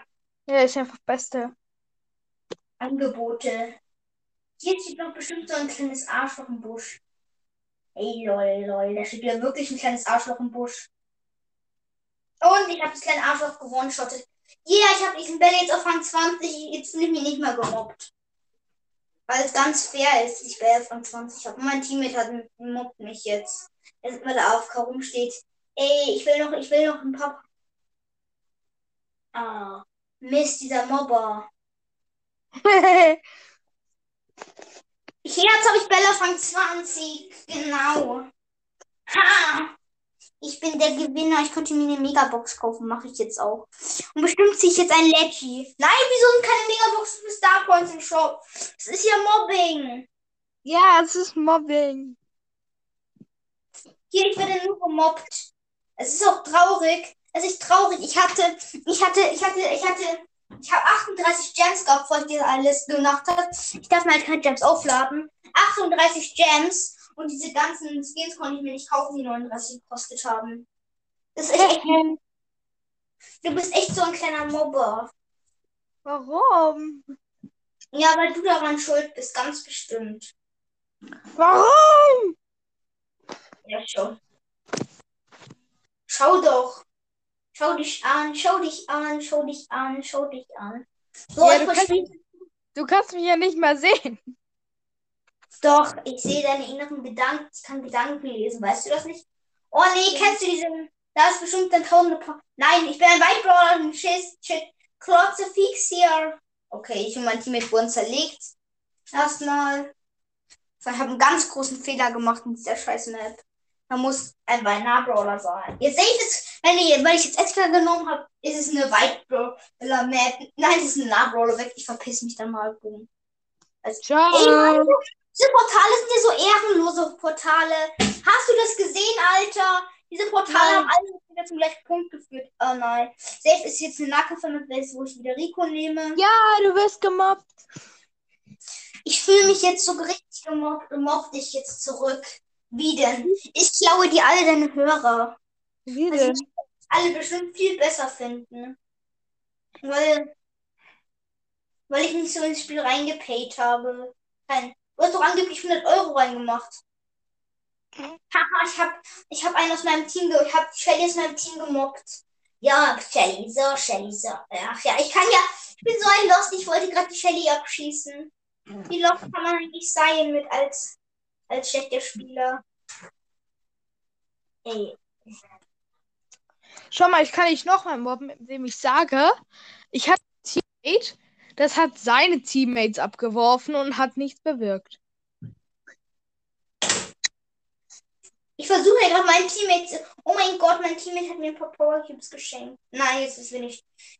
Ja, ist einfach Beste. Angebote. Hier steht noch bestimmt so ein kleines Arschloch im Busch. Ey, lol, lol. Da steht ja wirklich ein kleines Arschloch im Busch. Und ich habe das kleine Arschloch gewone-shottet. Ja, yeah, ich habe diesen Bell jetzt auf Rang 20. Jetzt fühle ich mich nicht mehr gemobbt. Weil es ganz fair ist, ich Bell auf Rang 20 habe. Mein Teammate hat mobbt mich jetzt. Jetzt, weil er auf rumsteht. Ey, ich will noch, ich will noch ein paar. Ah, Mist, dieser Mobber. Jetzt habe ich Bella Rang 20. Genau. Ha! Ich bin der Gewinner. Ich könnte mir eine Megabox kaufen. Mache ich jetzt auch. Und bestimmt ziehe ich jetzt ein Leggy. Nein, wieso sind keine Megaboxen für Star Points im Shop? Das ist ja Mobbing. ja, es ist Mobbing. Hier, ich werde nur gemobbt. Es ist auch traurig. Es ist traurig. Ich hatte, ich hatte, ich hatte, ich hatte, ich habe 38 Gems gehabt, bevor ich diese alles gemacht habe. Ich darf halt keine Gems aufladen. 38 Gems und diese ganzen Skins konnte ich mir nicht kaufen, die 39 gekostet haben. Das ist echt, du bist echt so ein kleiner Mobber. Warum? Ja, weil du daran schuld bist, ganz bestimmt. Warum? Ja, schon. Schau doch. Schau dich an, schau dich an, schau dich an, schau dich an. So, Ja, du kannst verstehe. Du kannst mich ja nicht mal sehen. Doch, ich sehe deine inneren Gedanken. Ich kann Gedanken lesen. Weißt du das nicht? Oh nee, kennst du diesen? Da ist bestimmt ein tausende. Pa Nein, ich bin ein White Brawler. Ein Shit, shit. Kruzifix hier. Okay, ich und mein Teammate wurden zerlegt. Erstmal. Ich habe einen ganz großen Fehler gemacht in dieser scheiß Map. Da muss ein White Brawler sein. Jetzt sehe ich das, wenn ich, weil ich jetzt Edgar genommen habe, ist es eine White Brawler Map. Nein, es ist ein Nahbrawler weg. Ich verpiss mich dann mal. Boom. Ciao. Ey, diese Portale sind ja so ehrenlose Portale. Hast du das gesehen, Alter? Diese Portale Nein. haben alle wieder zum gleichen Punkt geführt. Oh nein. Safe ist jetzt eine Nahkampf-Map, wo ich wieder Rico nehme. Ja, du wirst gemobbt. Ich fühle mich jetzt so richtig gemobbt und mobb dich jetzt zurück. Wie denn? Ich klaue dir alle deine Hörer. Wie Also, denn? alle bestimmt viel besser finden. Weil, weil ich nicht so ins Spiel reingepayt habe. Kein, du hast doch angeblich 100 Euro reingemacht. Haha, ich hab, ich hab einen aus meinem Team, ge ich hab Shelly aus meinem Team gemobbt. Ja, Shelly, so, Shelly, so. Ach ja, ich kann ja, ich bin so ein Lost, ich wollte gerade die Shelly abschießen. Wie Lost kann man eigentlich sein mit als, als schlechter Spieler? Ey, Schau mal, ich kann dich nochmal mobben, indem ich sage, ich habe ein Teammate, das hat seine Teammates abgeworfen und hat nichts bewirkt. Ich versuche ja gerade mein Teammate zu. Oh mein Gott, mein Teammate hat mir ein paar Power Cubes geschenkt. Nein, jetzt ist,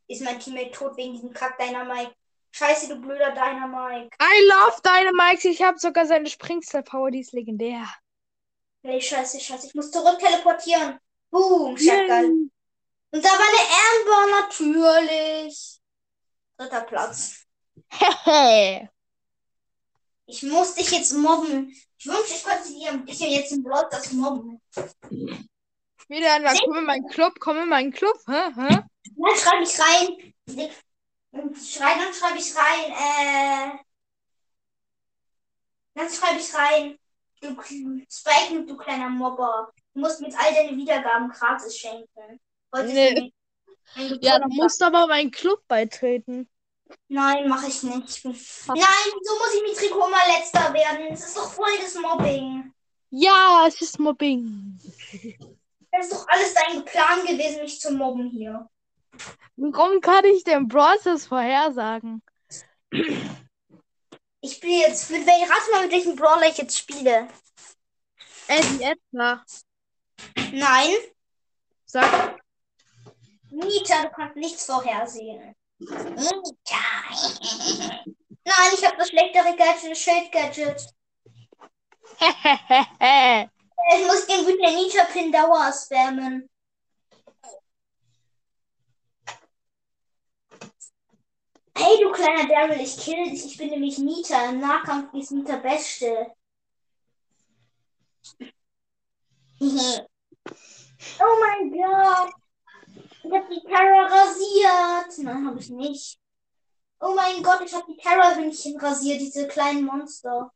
ist mein Teammate tot wegen diesem Kack Dynamite. Scheiße, du blöder Dynamite. I love Dynamite. Ich habe sogar seine Springstar-Power, die ist legendär. Nee, scheiße, scheiße. Ich muss zurück teleportieren. Boom, Shotgun. Und da war eine Amber, natürlich. Dritter Platz. Hehe. Ich muss dich jetzt mobben. Ich wünsche, ich könnte dir dich ja jetzt im Blog das mobben. Wieder einer, komm in meinen Club, komm in meinen Club. Hä? Hä? Dann schreibe ich rein. Und Schrei, dann schreibe ich rein. Äh. Dann schreibe ich rein. Du Spike, du kleiner Mobber. Du musst mir jetzt all deine Wiedergaben gratis schenken. Wolltest Nee. du Ja, Geburt- musst du aber meinen Club beitreten. Nein, mache ich nicht. Nein, so muss ich mit Trikot mal letzter werden. Das ist doch voll das Mobbing. Ja, es ist Mobbing. Das ist doch alles dein Plan gewesen, mich zu mobben hier. Warum kann ich denn Brawlers vorhersagen? Ich spiele jetzt. Mit welchem Rate mal, mit welchem Brawler ich jetzt spiele? Eddie Edgar. Nein. Sag, Nita, du kannst nichts vorhersehen. Nita. Nein, ich habe das schlechtere Gadget, das Schild-Gadget. Ich muss den der Nita-Pin Dauer spammen. Hey, du kleiner Daryl, ich kill dich. Ich bin nämlich Nita. Im Nahkampf ist Nita Beste. oh mein Gott. Ich hab die Terra rasiert. Nein, habe ich nicht. Oh mein Gott, ich habe die Terra-Hündchen rasiert, diese kleinen Monster.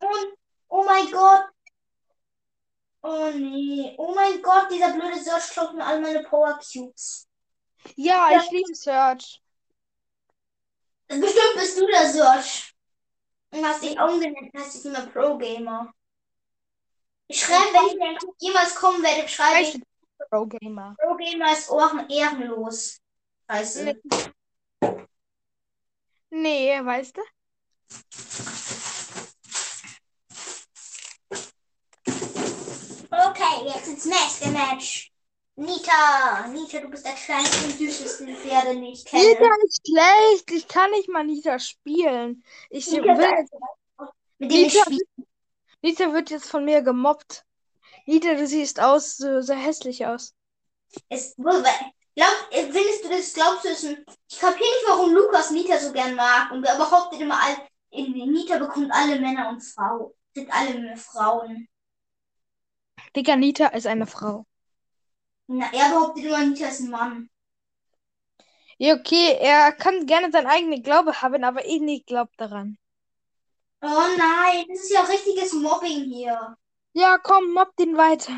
Und, oh mein Gott. Oh nee. Oh mein Gott, dieser blöde Search klaut mir all meine Power Cubes. Ja, Ja. ich liebe Search. Bestimmt bist du der Search. Und hast dich umgenannt, heißt dich immer Pro Gamer. Ich schreibe, wenn ich jemals kommen werde, schreibe ich, Ich Pro Gamer. Pro Gamer ist ohren ehrenlos. Scheiße. Nee, weißt du? Okay, jetzt ins nächste Match. Nita, Nita, du bist der kleinste und süßeste Pferde, den ich kenne. Nita ist schlecht. Ich kann nicht mal Nita spielen. Ich Nita will mit dem ich Nita. Nita wird jetzt von mir gemobbt. Nita, du siehst aus, so, so hässlich aus. Es, glaub, findest du das, glaubst du, es ich kapiere nicht, warum Lukas Nita so gern mag und er behauptet immer, all, Nita bekommt alle Männer und Frauen, sind alle Frauen. Digga, Nita ist eine Frau. Na, er behauptet immer, Nita ist ein Mann. Ja, okay, er kann gerne seinen eigenen Glaube haben, aber ich nicht glaub daran. Oh nein, das ist ja richtiges Mobbing hier. Ja, komm, mobb den weiter.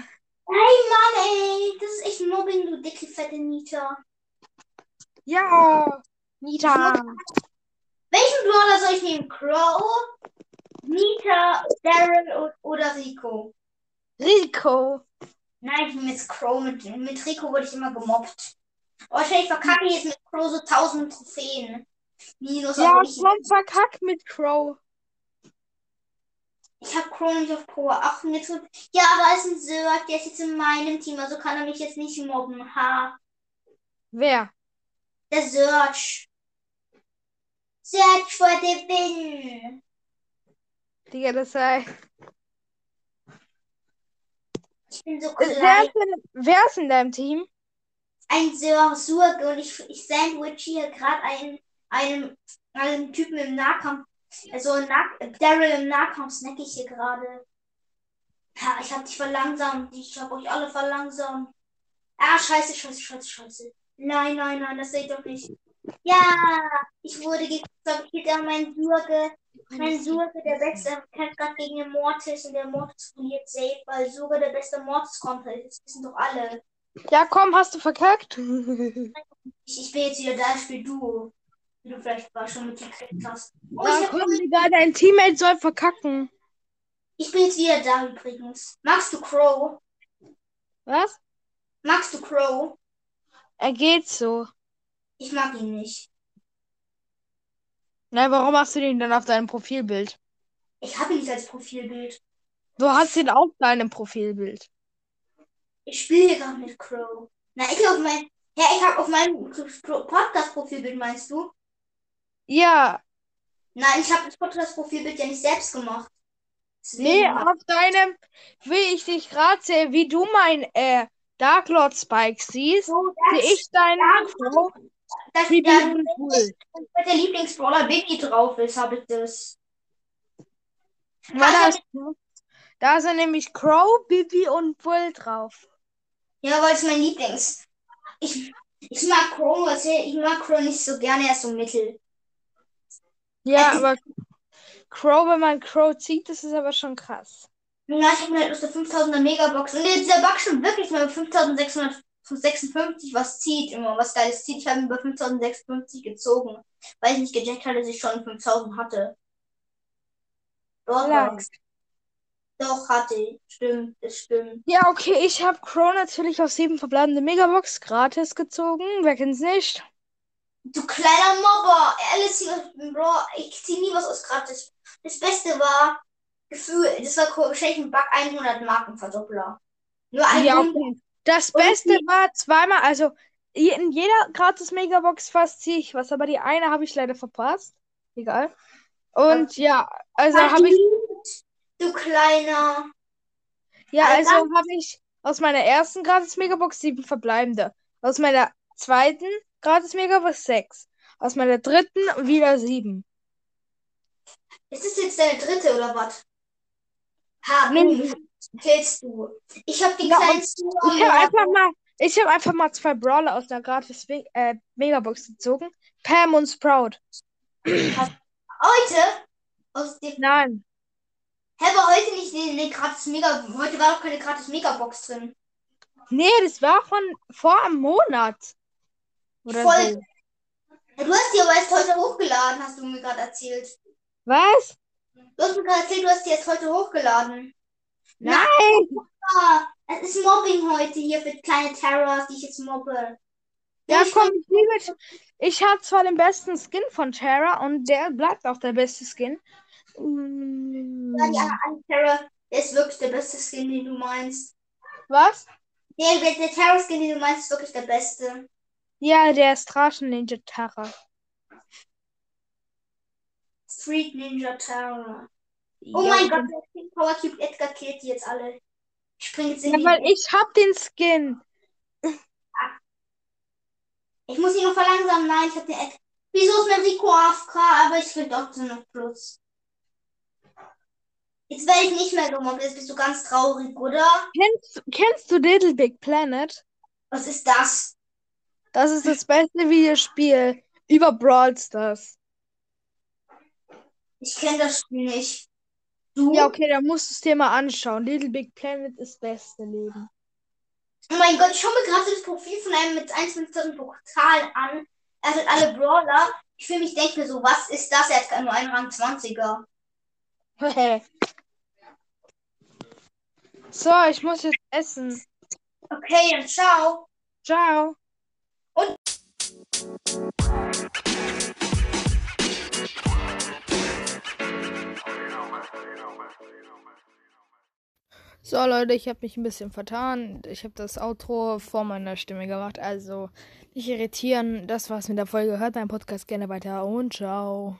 Hey Mann, ey, das ist echt Mobbing, du dicke, fette Nita. Ja, Nita. Welchen Brawler soll ich nehmen? Crow, Nita, Daryl o- oder Rico? Rico. Nein, ich nehme jetzt Crow. Mit, mit Rico wurde ich immer gemobbt. Oh, wahrscheinlich verkacke ich jetzt mit Crow so 1000 Trophäen. Minus, Ja, ich, komm, verkack mit Crow. ich habe Crow nicht auf Power 8 und jetzt. Ja, aber es ist ein Sirk, der ist jetzt in meinem Team, also kann er mich jetzt nicht mobben. Ha. Wer? Der Search. Search for the win. Digga, das sei. Ich bin so Äh, Wer klein. ist, in, wer ist in deinem Team? Ein Sir Surge und ich, ich sandwich hier gerade einen, einem, einem Typen im Nahkampf. Also nah, Daryl im Nahkampf snack ich hier gerade. Ja, ich hab dich verlangsamt. Ich hab euch alle verlangsamt. Ah, scheiße, scheiße, scheiße, scheiße. Nein, nein, nein, das sehe ich doch nicht. Ja, ich wurde gekriegt, an meinen Surge. Mein Surge, der Beste, kämpft gerade gegen den Mortis und der Mortis verliert safe, weil Surge der beste Mortis-Konter ist. Das wissen doch alle. Ja, komm, hast du verkackt? Ich, ich bin jetzt wieder da, ich spiele Duo. Wie du vielleicht schon mitgekriegt hast. Oh, Ja, komm, Digga, dein Teammate soll verkacken. ich bin jetzt wieder da übrigens. Magst du Crow? Was? Magst du Crow? Er geht so. Ich mag ihn nicht. Na, warum hast du den dann auf deinem Profilbild? Ich habe ihn nicht als Profilbild. Du hast ihn auf deinem Profilbild. Ich spiele gerade mit Crow. Na, ich auf mein. Ja, ich habe auf meinem Podcast-Profilbild, meinst du? Ja, Nein, ich habe das Podcast-Profilbild ja nicht selbst gemacht. Nee, Deswegen- auf deinem, wie ich dich gerade sehe, wie du mein äh, Dark Lord Spike siehst, So, sehe ich deinen Crow, das, Bibi da, Bull. wenn der Lieblingsbrawler Bibi drauf ist, habe ich das. Weil da, ist, da sind nämlich Crow, Bibi und Bull drauf. Ja, weil es mein Lieblings. Ich, ich mag Crow, also ich mag Crow nicht so gerne, er ist so mittel. Ja, aber Crow, wenn man Crow zieht, das ist aber schon krass. Ja, ich habe mir halt aus der 5000er Megabox. Und dieser Bug schon wirklich mal 5656 was zieht, immer was Geiles zieht. Ich habe bei 5056 gezogen, weil ich nicht gecheckt hatte, dass ich schon 5000 hatte. Doch. Doch, hatte ich. Stimmt, das stimmt. Ja, okay, ich habe Crow natürlich auf sieben verbleibende Megabox gratis gezogen. Wer kennt's nicht? Du kleiner Mobber! Alice, Bro, ich zieh nie was aus gratis. Das Beste war, Gefühl, das war wahrscheinlich ein Bug 100 Markenverdoppler. Nur ein Ja, 100. okay. Das Beste war zweimal, also in jeder gratis Megabox fast ziehe ich was, aber die eine habe ich leider verpasst. Egal. Und ja, also habe ich, Du kleiner. ja, Also also habe ich aus meiner ersten gratis Megabox sieben verbleibende. Aus meiner zweiten gratis Megabox sechs. Aus meiner dritten wieder sieben. Ist das jetzt deine dritte oder was? Ha, Nee. Boom. Killst du. Ich hab die Ja, kleinsten. Ich habe einfach mal, ich habe einfach mal zwei Brawler aus einer gratis äh, Megabox gezogen. Pam und Sprout. Heute? Aus dem. Nein. Hä, aber heute nicht die, die gratis Mega. Heute war doch keine gratis Megabox drin. Nee, das war von vor einem Monat. Oder Voll. so. Du hast die aber erst heute hochgeladen, hast du mir gerade erzählt. Was? Du hast mir gerade erzählt, du hast die erst heute hochgeladen. Nein! Es ist Mobbing heute hier für kleine Terrors, die ich jetzt mobbe. Ja, ich komm, ich liebe Ich habe zwar den besten Skin von Terra und der bleibt auch der beste Skin. Mm, Ja, andere Terror, der ist wirklich der beste Skin, den du meinst. Was? Der, der, Terror-Skin, den du meinst, ist wirklich der beste. Ja, der Straßen Ninja Terra. Street Ninja Terror. Ja, Oh mein Gott, der King Power Cube Edgar killt die jetzt alle. Ich spring jetzt in Ja, weil ich hab den Skin. Ich muss ihn noch verlangsamen. Nein, ich hab den Edgar. Wieso ist mein Rico AFK? Aber ich will doch so noch Plus. Jetzt werde ich nicht mehr gemobbt. Jetzt bist du ganz traurig, oder? Kennst, kennst du Little Big Planet? Was ist das? Das ist das beste Videospiel über Brawl Stars. Ich kenne das Spiel nicht. Du? Ja, okay, dann musst du es dir mal anschauen. Little Big Planet ist beste Leben. Oh mein Gott, ich schaue mir gerade das Profil von einem mit 1,5000 Pokal an. Er hat alle Brawler. Ich fühle mich, denke mir so, was ist das? Er hat nur einen Rang 20er. so, ich muss jetzt essen. Okay, dann ciao. Ciao. So Leute, ich habe mich ein bisschen vertan. Ich habe das Outro vor meiner Stimme gemacht. Also nicht irritieren. Das war's mit der Folge. Hört meinen Podcast gerne weiter und ciao.